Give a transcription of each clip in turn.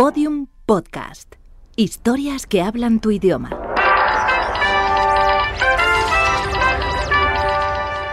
Podium Podcast. Historias que hablan tu idioma.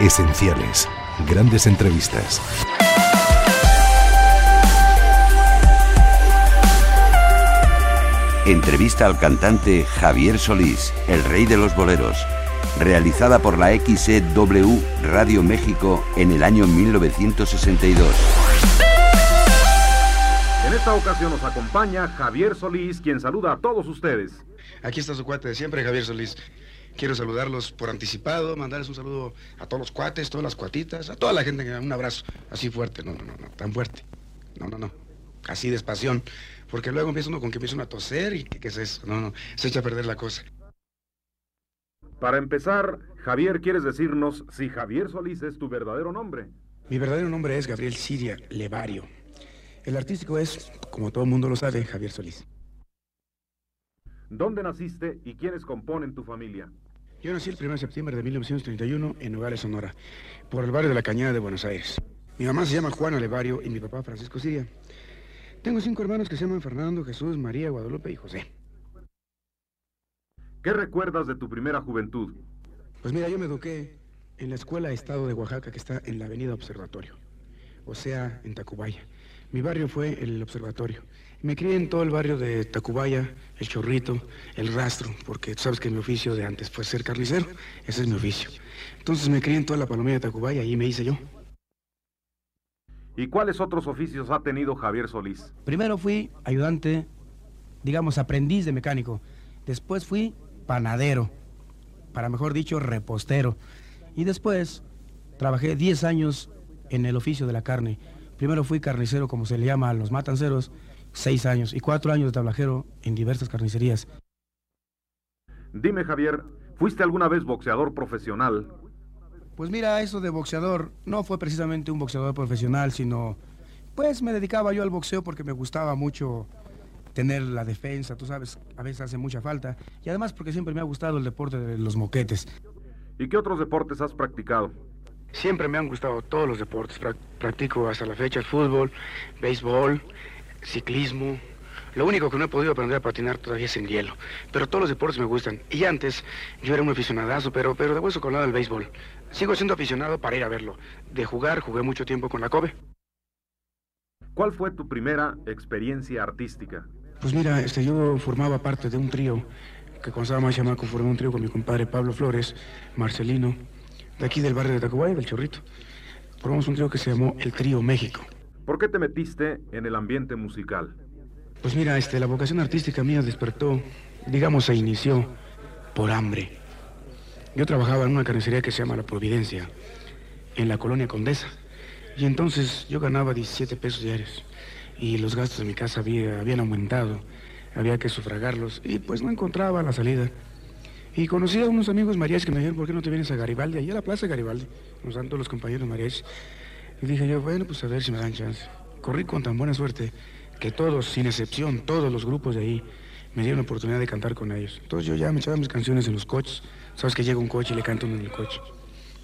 Esenciales. Grandes entrevistas. Entrevista al cantante Javier Solís, el rey de los boleros, realizada por la XEW Radio México en el año 1962. En esta ocasión nos acompaña Javier Solís, quien saluda a todos ustedes. Aquí está su cuate de siempre, Javier Solís. Quiero saludarlos por anticipado, mandarles un saludo a todos los cuates, todas las cuatitas, a toda la gente, un abrazo así fuerte, no, no, no, no, tan fuerte. No, no, no, así despación, porque luego empieza uno con que empieza uno a toser y ¿qué, qué es eso? No, no, se echa a perder la cosa. Para empezar, Javier, ¿quieres decirnos si Javier Solís es tu verdadero nombre? Mi verdadero nombre es Gabriel Siria Levario. El artístico es, como todo el mundo lo sabe, Javier Solís. ¿Dónde naciste y quiénes componen tu familia? Yo nací el 1 de septiembre de 1931 en Nogales, Sonora, por el barrio de la Cañada de Buenos Aires. Mi mamá se llama Juana Levario y mi papá Francisco Siria. Tengo cinco hermanos que se llaman Fernando, Jesús, María, Guadalupe y José. ¿Qué recuerdas de tu primera juventud? Pues mira, yo me eduqué en la Escuela Estado de Oaxaca que está en la Avenida Observatorio, o sea, en Tacubaya. Mi barrio fue el Observatorio. Me crié en todo el barrio de Tacubaya, El Chorrito, El Rastro, porque tú sabes que mi oficio de antes fue ser carnicero, ese es mi oficio. Entonces me crié en toda la palomilla de Tacubaya y me hice yo. ¿Y cuáles otros oficios ha tenido Javier Solís? Primero fui ayudante, digamos, aprendiz de mecánico. Después fui panadero, para mejor dicho, repostero. Y después trabajé 10 años en el oficio de la carne. Primero fui carnicero, como se le llama a los matanceros, seis años, y cuatro años de tablajero en diversas carnicerías. Dime, Javier, ¿fuiste alguna vez boxeador profesional? Pues mira, eso de boxeador no fue precisamente un boxeador profesional, sino pues me dedicaba yo al boxeo porque me gustaba mucho tener la defensa, tú sabes, a veces hace mucha falta, y además porque siempre me ha gustado el deporte de los moquetes. ¿Y qué otros deportes has practicado? Siempre me han gustado todos los deportes. Prac- Practico hasta la fecha el fútbol, béisbol, ciclismo. Lo único que no he podido aprender a patinar todavía es en hielo. Pero todos los deportes me gustan. Y antes yo era un aficionadazo, pero, pero de hueso colado al béisbol. Sigo siendo aficionado para ir a verlo. De jugar, jugué mucho tiempo con la Kobe. ¿Cuál fue tu primera experiencia artística? Pues mira, este, yo formaba parte de un trío, que cuando estaba más chamaco formé un trío con mi compadre Pablo Flores, Marcelino, de aquí del barrio de Tacubaya, del Chorrito. Formamos un trío que se llamó El Trío México. ¿Por qué te metiste en el ambiente musical? Pues mira, este, la vocación artística mía despertó, digamos, se inició por hambre. Yo trabajaba en una carnicería que se llama La Providencia, en la colonia Condesa. Y entonces yo ganaba 17 pesos diarios. Y los gastos de mi casa había- habían aumentado. Había que sufragarlos. Y pues no encontraba la salida. Y conocí a unos amigos mariachis que me dijeron, ¿por qué no te vienes a Garibaldi? Allí a la plaza Garibaldi. Nos dan todos los compañeros mariachis. Y dije yo, bueno, pues a ver si me dan chance. Corrí con tan buena suerte que todos, sin excepción, todos los grupos de ahí, me dieron la oportunidad de cantar con ellos. Entonces yo ya me echaba mis canciones en los coches. Sabes que llega un coche y le canto en el coche.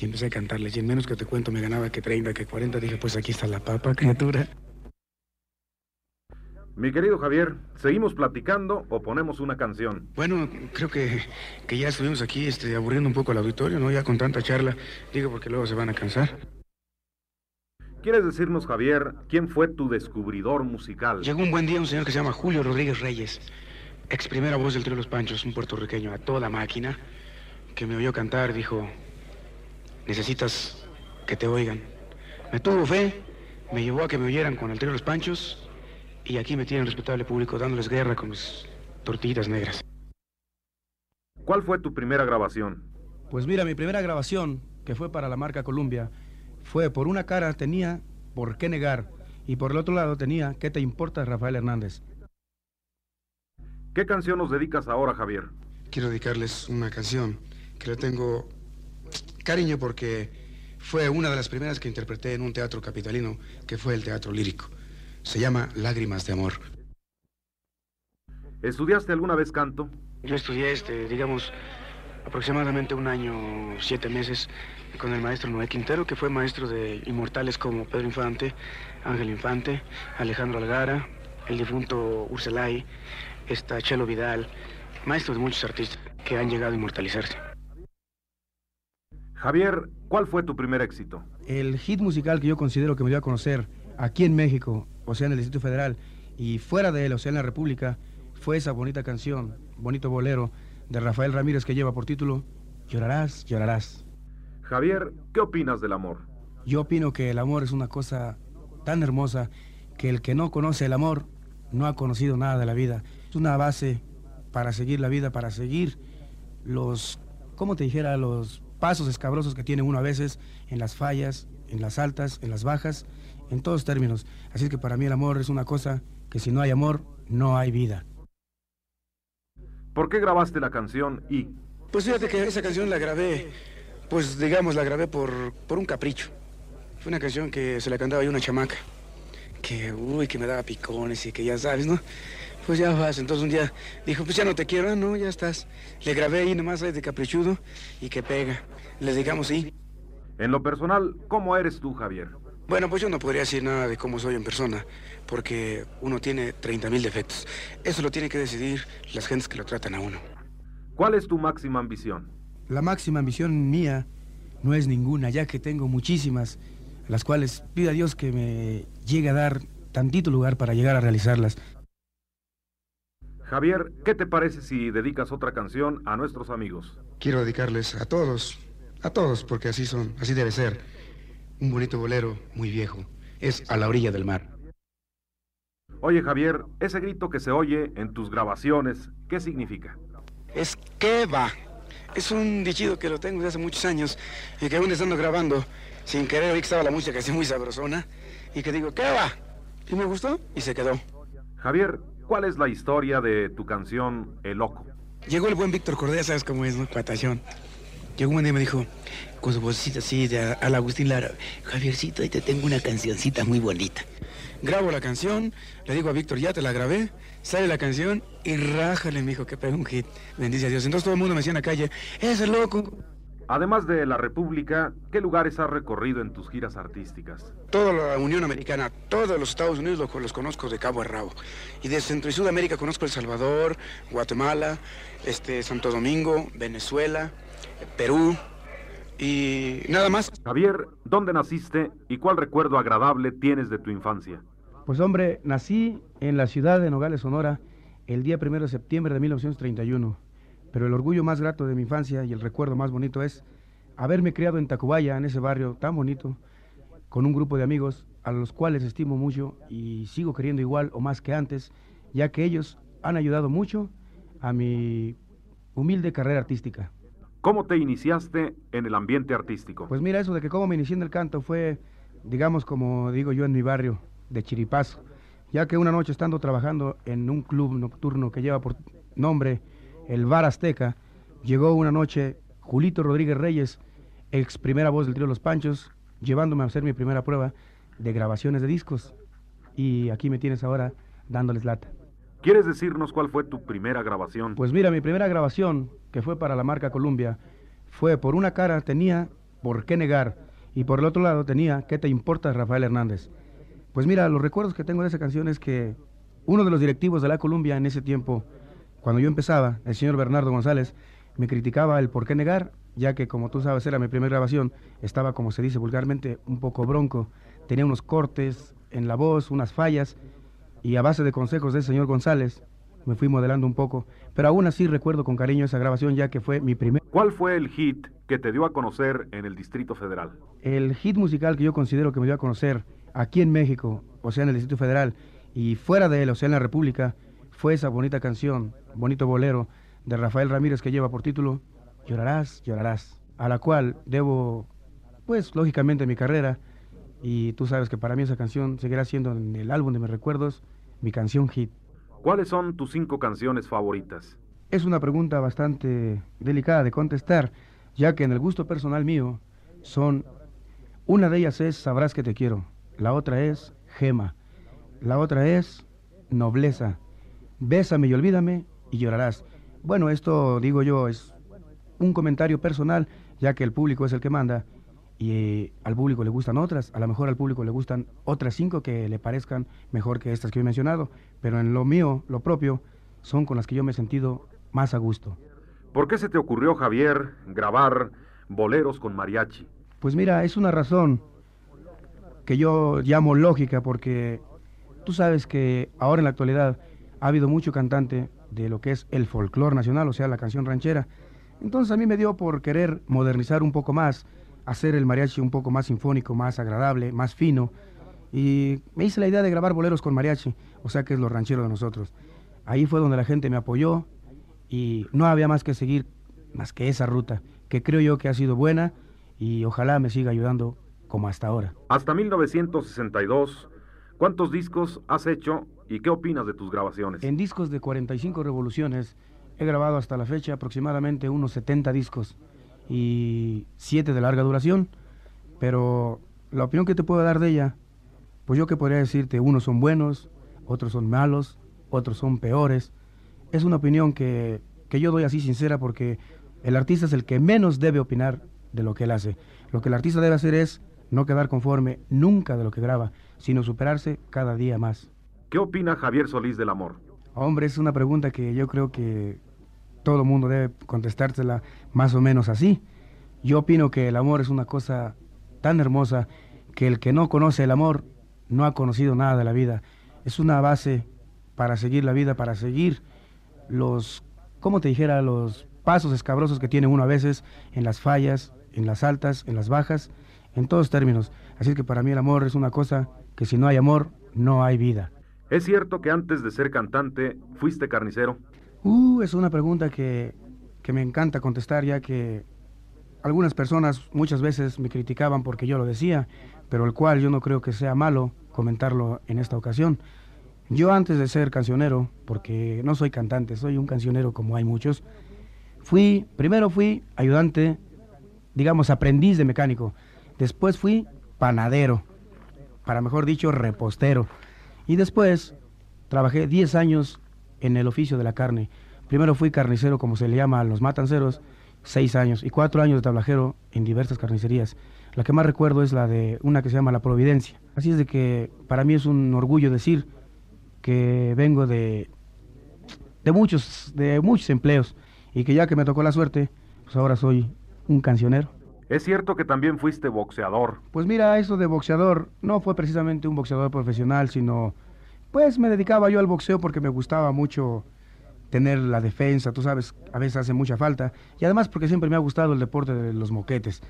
Y empecé a cantarles. Y en menos que te cuento me ganaba que 30, que 40. Dije, pues aquí está la papa, criatura. Mi querido Javier, ¿seguimos platicando o ponemos una canción? Bueno, creo que, que ya estuvimos aquí este, aburriendo un poco al auditorio, ¿no? Ya con tanta charla. Digo, porque luego se van a cansar. ¿Quieres decirnos, Javier, quién fue tu descubridor musical? Llegó un buen día un señor que se llama Julio Rodríguez Reyes, ex primera voz del Trío Los Panchos, un puertorriqueño a toda máquina, que me oyó cantar, dijo, necesitas que te oigan. Me tuvo fe, me llevó a que me oyeran con el Trío Los Panchos, y aquí me tiene el respetable público dándoles guerra con mis tortillitas negras. ¿Cuál fue tu primera grabación? Pues mira, mi primera grabación, que fue para la marca Columbia, fue por una cara tenía por qué negar y por el otro lado tenía qué te importa Rafael Hernández. ¿Qué canción nos dedicas ahora, Javier? Quiero dedicarles una canción que le tengo cariño porque fue una de las primeras que interpreté en un teatro capitalino, que fue el teatro lírico. Se llama Lágrimas de Amor. ¿Estudiaste alguna vez canto? Yo estudié, este, digamos, aproximadamente un año, siete meses, con el maestro Noé Quintero, que fue maestro de inmortales como Pedro Infante, Ángel Infante, Alejandro Algara, el difunto Urselay, está Chelo Vidal, maestros de muchos artistas que han llegado a inmortalizarse. Javier, ¿cuál fue tu primer éxito? El hit musical que yo considero que me dio a conocer aquí en México, o sea, en el Distrito Federal, y fuera de él, o sea, en la República, fue esa bonita canción, bonito bolero, de Rafael Ramírez que lleva por título Llorarás, llorarás. Javier, ¿qué opinas del amor? Yo opino que el amor es una cosa tan hermosa que el que no conoce el amor no ha conocido nada de la vida. Es una base para seguir la vida, para seguir los, ¿cómo te dijera? Los pasos escabrosos que tiene uno a veces en las fallas, en las altas, en las bajas, en todos términos. Así que para mí el amor es una cosa que si no hay amor, no hay vida. ¿Por qué grabaste la canción y? Pues fíjate que esa canción la grabé, pues digamos, la grabé por, por un capricho. Fue una canción que se la cantaba yo a una chamaca, que, uy, que me daba picones y que ya sabes, ¿no? Pues ya vas, entonces un día dijo, pues ya no te quiero, ah, no, ya estás. Le grabé ahí nomás de caprichudo y que pega. Les digamos sí. En lo personal, ¿cómo eres tú, Javier? Bueno, pues yo no podría decir nada de cómo soy en persona, porque uno tiene 30 mil defectos. Eso lo tiene que decidir las gentes que lo tratan a uno. ¿Cuál es tu máxima ambición? La máxima ambición mía no es ninguna, ya que tengo muchísimas, las cuales pido a Dios que me llegue a dar tantito lugar para llegar a realizarlas. Javier, ¿qué te parece si dedicas otra canción a nuestros amigos? Quiero dedicarles a todos, a todos, porque así son, así debe ser. Un bonito bolero muy viejo. Es a la orilla del mar. Oye, Javier, ese grito que se oye en tus grabaciones, ¿qué significa? Es que va. Es un dichido que lo tengo desde hace muchos años y que aún estando grabando, sin querer, vi que estaba la música así muy sabrosona y que digo, ¿qué va? Y me gustó y se quedó. Javier, ¿cuál es la historia de tu canción El Loco? Llegó el buen Víctor Cordea, ¿sabes cómo es, no? Cuatación. Llegó un día y me dijo, con su vocecita así, de al Agustín Lara, Javiercito, ahí te tengo una cancioncita muy bonita. Grabo la canción, le digo a Víctor, ya te la grabé, sale la canción y rájale, me dijo, que pega un hit. Bendice a Dios. Entonces todo el mundo me decía en la calle, ese loco. Además de la República, ¿qué lugares has recorrido en tus giras artísticas? Toda la Unión Americana, todos los Estados Unidos los, los conozco de cabo a rabo. Y de Centro y Sudamérica conozco El Salvador, Guatemala, este, Santo Domingo, Venezuela, Perú y nada más. Javier, ¿dónde naciste y cuál recuerdo agradable tienes de tu infancia? Pues hombre, nací en la ciudad de Nogales, Sonora, el día primero de septiembre de 1931. Pero el orgullo más grato de mi infancia y el recuerdo más bonito es haberme criado en Tacubaya, en ese barrio tan bonito, con un grupo de amigos a los cuales estimo mucho y sigo queriendo igual o más que antes, ya que ellos han ayudado mucho a mi humilde carrera artística. ¿Cómo te iniciaste en el ambiente artístico? Pues mira, eso de que cómo me inicié en el canto fue, digamos, como digo yo en mi barrio de Chiripazo, ya que una noche estando trabajando en un club nocturno que lleva por nombre el Bar Azteca, llegó una noche Julito Rodríguez Reyes, ex primera voz del trío Los Panchos, llevándome a hacer mi primera prueba de grabaciones de discos. Y aquí me tienes ahora dándoles lata. ¿Quieres decirnos cuál fue tu primera grabación? Pues mira, mi primera grabación, que fue para la marca Columbia, fue por una cara tenía por qué negar y por el otro lado tenía ¿Qué te importa Rafael Hernández? Pues mira, los recuerdos que tengo de esa canción es que uno de los directivos de la Columbia en ese tiempo, cuando yo empezaba, el señor Bernardo González, me criticaba el por qué negar, ya que como tú sabes era mi primera grabación, estaba como se dice vulgarmente un poco bronco, tenía unos cortes en la voz, unas fallas, y a base de consejos del señor González me fui modelando un poco, pero aún así recuerdo con cariño esa grabación ya que fue mi primer... ¿Cuál fue el hit que te dio a conocer en el Distrito Federal? El hit musical que yo considero que me dio a conocer aquí en México, o sea en el Distrito Federal, y fuera de él, o sea en la República, fue esa bonita canción, bonito bolero, de Rafael Ramírez que lleva por título Llorarás, llorarás, a la cual debo, pues lógicamente mi carrera, y tú sabes que para mí esa canción seguirá siendo en el álbum de mis recuerdos mi canción hit. ¿Cuáles son tus cinco canciones favoritas? Es una pregunta bastante delicada de contestar, ya que en el gusto personal mío son, una de ellas es Sabrás que te quiero, la otra es Gema, la otra es Nobleza, Bésame y olvídame y llorarás. Bueno, esto digo yo es un comentario personal, ya que el público es el que manda, y eh, al público le gustan otras, a lo mejor al público le gustan otras cinco que le parezcan mejor que estas que he mencionado, pero en lo mío, lo propio, son con las que yo me he sentido más a gusto. ¿Por qué se te ocurrió, Javier, grabar boleros con mariachi? Pues mira, es una razón que yo llamo lógica porque tú sabes que ahora en la actualidad ha habido mucho cantante de lo que es el folclore nacional, o sea, la canción ranchera. Entonces a mí me dio por querer modernizar un poco más, hacer el mariachi un poco más sinfónico, más agradable, más fino. Y me hice la idea de grabar boleros con mariachi, o sea que es lo ranchero de nosotros. Ahí fue donde la gente me apoyó y no había más que seguir más que esa ruta, que creo yo que ha sido buena y ojalá me siga ayudando como hasta ahora. Hasta 1962, ¿cuántos discos has hecho y qué opinas de tus grabaciones? En discos de 45 revoluciones he grabado hasta la fecha aproximadamente unos 70 discos y 7 de larga duración, pero la opinión que te puedo dar de ella, pues yo que podría decirte, unos son buenos, otros son malos, otros son peores. Es una opinión que, que yo doy así sincera porque el artista es el que menos debe opinar de lo que él hace. Lo que el artista debe hacer es no quedar conforme nunca de lo que graba, sino superarse cada día más. ¿Qué opina Javier Solís del amor? Hombre, es una pregunta que yo creo que todo el mundo debe contestársela más o menos así. Yo opino que el amor es una cosa tan hermosa que el que no conoce el amor no ha conocido nada de la vida. Es una base para seguir la vida, para seguir los, ¿cómo te dijera? Los pasos escabrosos que tiene uno a veces en las fallas, en las altas, en las bajas, en todos términos. Así que para mí el amor es una cosa que si no hay amor, no hay vida. ¿Es cierto que antes de ser cantante fuiste carnicero? Uh, es una pregunta que, que me encanta contestar ya que algunas personas muchas veces me criticaban porque yo lo decía, pero el cual yo no creo que sea malo comentarlo en esta ocasión. Yo antes de ser cancionero, porque no soy cantante, soy un cancionero como hay muchos, fui, primero fui ayudante, digamos aprendiz de mecánico, después fui panadero, para mejor dicho repostero, y después trabajé 10 años en el oficio de la carne. Primero fui carnicero, como se le llama a los matanceros, 6 años, y 4 años de tablajero en diversas carnicerías. La que más recuerdo es la de una que se llama La Providencia. Así es de que para mí es un orgullo decir que vengo de, de, muchos, de muchos empleos y que ya que me tocó la suerte, pues ahora soy un cancionero. ¿Es cierto que también fuiste boxeador? Pues mira, eso de boxeador no fue precisamente un boxeador profesional, sino pues me dedicaba yo al boxeo porque me gustaba mucho tener la defensa, tú sabes, a veces hace mucha falta, y además porque siempre me ha gustado el deporte de los moquetes.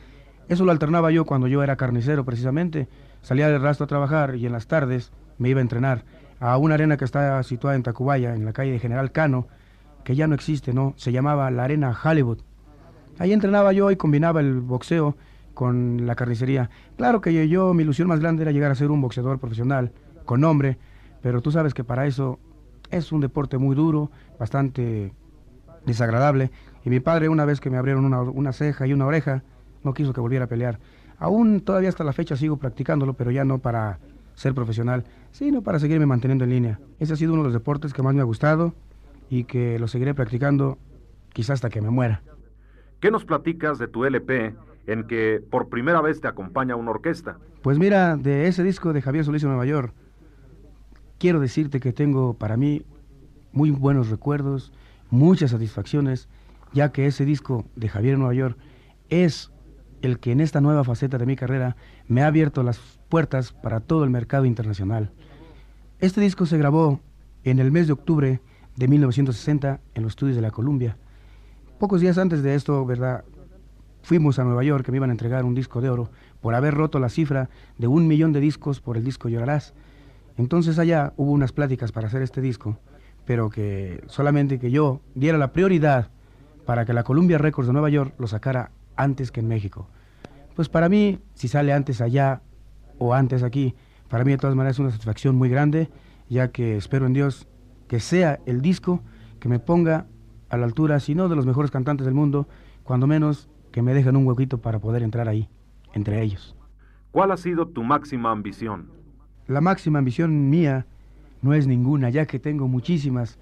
Eso lo alternaba yo cuando yo era carnicero precisamente, salía del rastro a trabajar y en las tardes me iba a entrenar a una arena que está situada en Tacubaya, en la calle de General Cano, que ya no existe, ¿no? Se llamaba la Arena Hollywood. Ahí entrenaba yo y combinaba el boxeo con la carnicería. Claro que yo, mi ilusión más grande era llegar a ser un boxeador profesional, con nombre, pero tú sabes que para eso es un deporte muy duro, bastante desagradable. Y mi padre, una vez que me abrieron una, una ceja y una oreja, no quiso que volviera a pelear. Aún todavía hasta la fecha sigo practicándolo, pero ya no para ser profesional, sino para seguirme manteniendo en línea. Ese ha sido uno de los deportes que más me ha gustado y que lo seguiré practicando quizás hasta que me muera. ¿Qué nos platicas de tu LP en que por primera vez te acompaña una orquesta? Pues mira, de ese disco de Javier Solís en Nueva York, quiero decirte que tengo para mí muy buenos recuerdos, muchas satisfacciones, ya que ese disco de Javier Nueva York es el que en esta nueva faceta de mi carrera me ha abierto las puertas para todo el mercado internacional. Este disco se grabó en el mes de octubre de 1960 en los estudios de la Columbia. Pocos días antes de esto, ¿verdad? Fuimos a Nueva York que me iban a entregar un disco de oro por haber roto la cifra de un millón de discos por el disco Llorarás. Entonces allá hubo unas pláticas para hacer este disco, pero que solamente que yo diera la prioridad para que la Columbia Records de Nueva York lo sacara antes que en México. Pues para mí, si sale antes allá o antes aquí, para mí de todas maneras es una satisfacción muy grande, ya que espero en Dios que sea el disco que me ponga a la altura, si no de los mejores cantantes del mundo, cuando menos que me dejen un huequito para poder entrar ahí, entre ellos. ¿Cuál ha sido tu máxima ambición? La máxima ambición mía no es ninguna, ya que tengo muchísimas,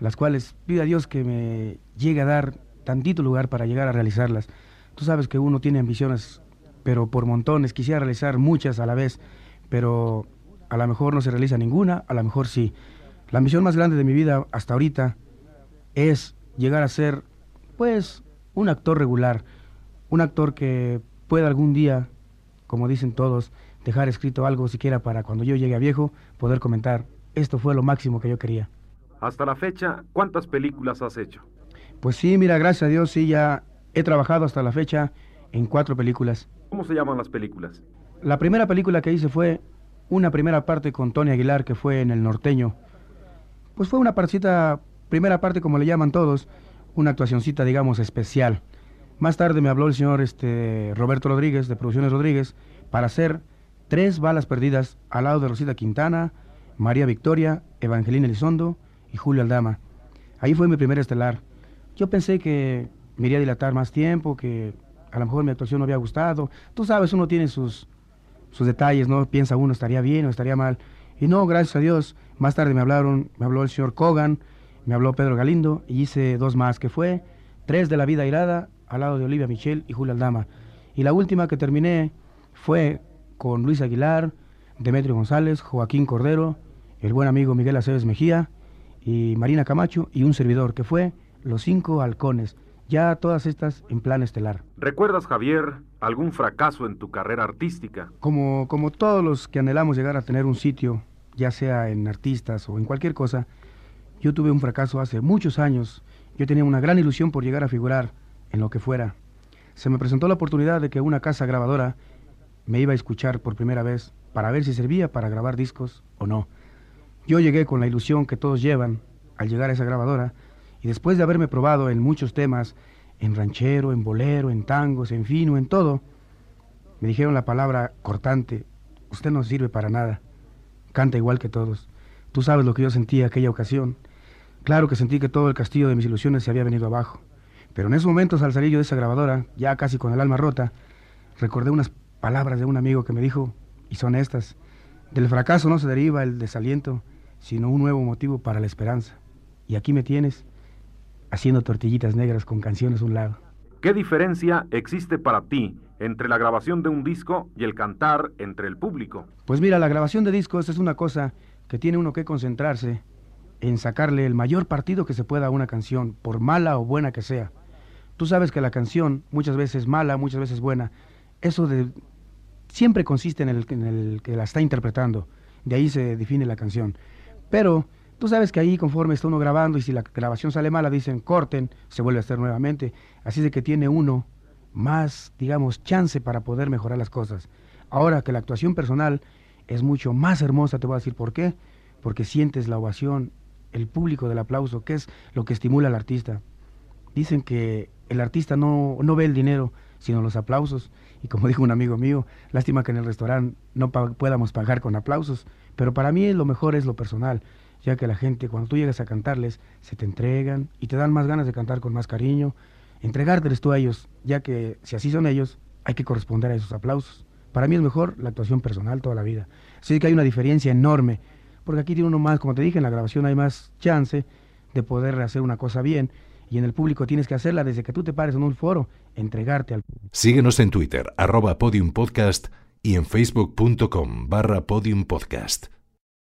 las cuales pido a Dios que me llegue a dar tantito lugar para llegar a realizarlas. Tú sabes que uno tiene ambiciones pero por montones. Quisiera realizar muchas a la vez, pero a lo mejor no se realiza ninguna, a lo mejor sí. La misión más grande de mi vida hasta ahorita es llegar a ser, pues, un actor regular, un actor que pueda algún día, como dicen todos, dejar escrito algo siquiera para cuando yo llegue a viejo poder comentar, esto fue lo máximo que yo quería. Hasta la fecha, ¿cuántas películas has hecho? Pues sí, mira, gracias a Dios sí, ya he trabajado hasta la fecha en cuatro películas. ¿Cómo se llaman las películas? La primera película que hice fue una primera parte con Tony Aguilar, que fue en El Norteño. Pues fue una partecita, primera parte como le llaman todos, una actuacioncita, digamos, especial. Más tarde me habló el señor este, Roberto Rodríguez, de Producciones Rodríguez, para hacer tres balas perdidas al lado de Rosita Quintana, María Victoria, Evangelina Elizondo y Julio Aldama. Ahí fue mi primer estelar. Yo pensé que me iría a dilatar más tiempo, que a lo mejor mi actuación no había gustado. Tú sabes, uno tiene sus, sus detalles, ¿no? Piensa uno, estaría bien o estaría mal. Y no, gracias a Dios, más tarde me hablaron, me habló el señor Kogan, me habló Pedro Galindo y hice dos más, que fue Tres de la Vida Irada, al lado de Olivia Michel y Julio Aldama. Y la última que terminé fue con Luis Aguilar, Demetrio González, Joaquín Cordero, el buen amigo Miguel Aceves Mejía y Marina Camacho y un servidor, que fue Los Cinco Halcones ya todas estas en plan estelar. ¿Recuerdas, Javier, algún fracaso en tu carrera artística? Como, como todos los que anhelamos llegar a tener un sitio, ya sea en artistas o en cualquier cosa, yo tuve un fracaso hace muchos años. Yo tenía una gran ilusión por llegar a figurar en lo que fuera. Se me presentó la oportunidad de que una casa grabadora me iba a escuchar por primera vez para ver si servía para grabar discos o no. Yo llegué con la ilusión que todos llevan al llegar a esa grabadora y después de haberme probado en muchos temas, en ranchero, en bolero, en tangos, en fino, en todo, me dijeron la palabra cortante, usted no sirve para nada, canta igual que todos. Tú sabes lo que yo sentí aquella ocasión. Claro que sentí que todo el castillo de mis ilusiones se había venido abajo. Pero en esos momentos, al salir yo de esa grabadora, ya casi con el alma rota, recordé unas palabras de un amigo que me dijo, y son estas, del fracaso no se deriva el desaliento, sino un nuevo motivo para la esperanza. Y aquí me tienes, haciendo tortillitas negras con canciones a un lado. ¿Qué diferencia existe para ti entre la grabación de un disco y el cantar entre el público? Pues mira, la grabación de discos es una cosa que tiene uno que concentrarse en sacarle el mayor partido que se pueda a una canción, por mala o buena que sea. Tú sabes que la canción muchas veces mala, muchas veces buena, eso de, siempre consiste en el, que la está interpretando, de ahí se define la canción. Pero Tú sabes que ahí conforme está uno grabando y si la grabación sale mala dicen corten, se vuelve a hacer nuevamente. Así de que tiene uno más, digamos, chance para poder mejorar las cosas. Ahora que la actuación personal es mucho más hermosa, te voy a decir por qué. Porque sientes la ovación, el público del aplauso, que es lo que estimula al artista. Dicen que el artista no, no ve el dinero, sino los aplausos. Y como dijo un amigo mío, lástima que en el restaurante no podamos pagar con aplausos. Pero para mí lo mejor es lo personal ya que la gente cuando tú llegas a cantarles se te entregan y te dan más ganas de cantar con más cariño, entregárteles tú a ellos, ya que si así son ellos, hay que corresponder a esos aplausos. Para mí es mejor la actuación personal toda la vida. Así que hay una diferencia enorme, porque aquí tiene uno más, como te dije, en la grabación hay más chance de poder hacer una cosa bien y en el público tienes que hacerla desde que tú te pares en un foro, entregarte al Síguenos en Twitter, arroba podiumpodcast y en facebook.com barra podiumpodcast.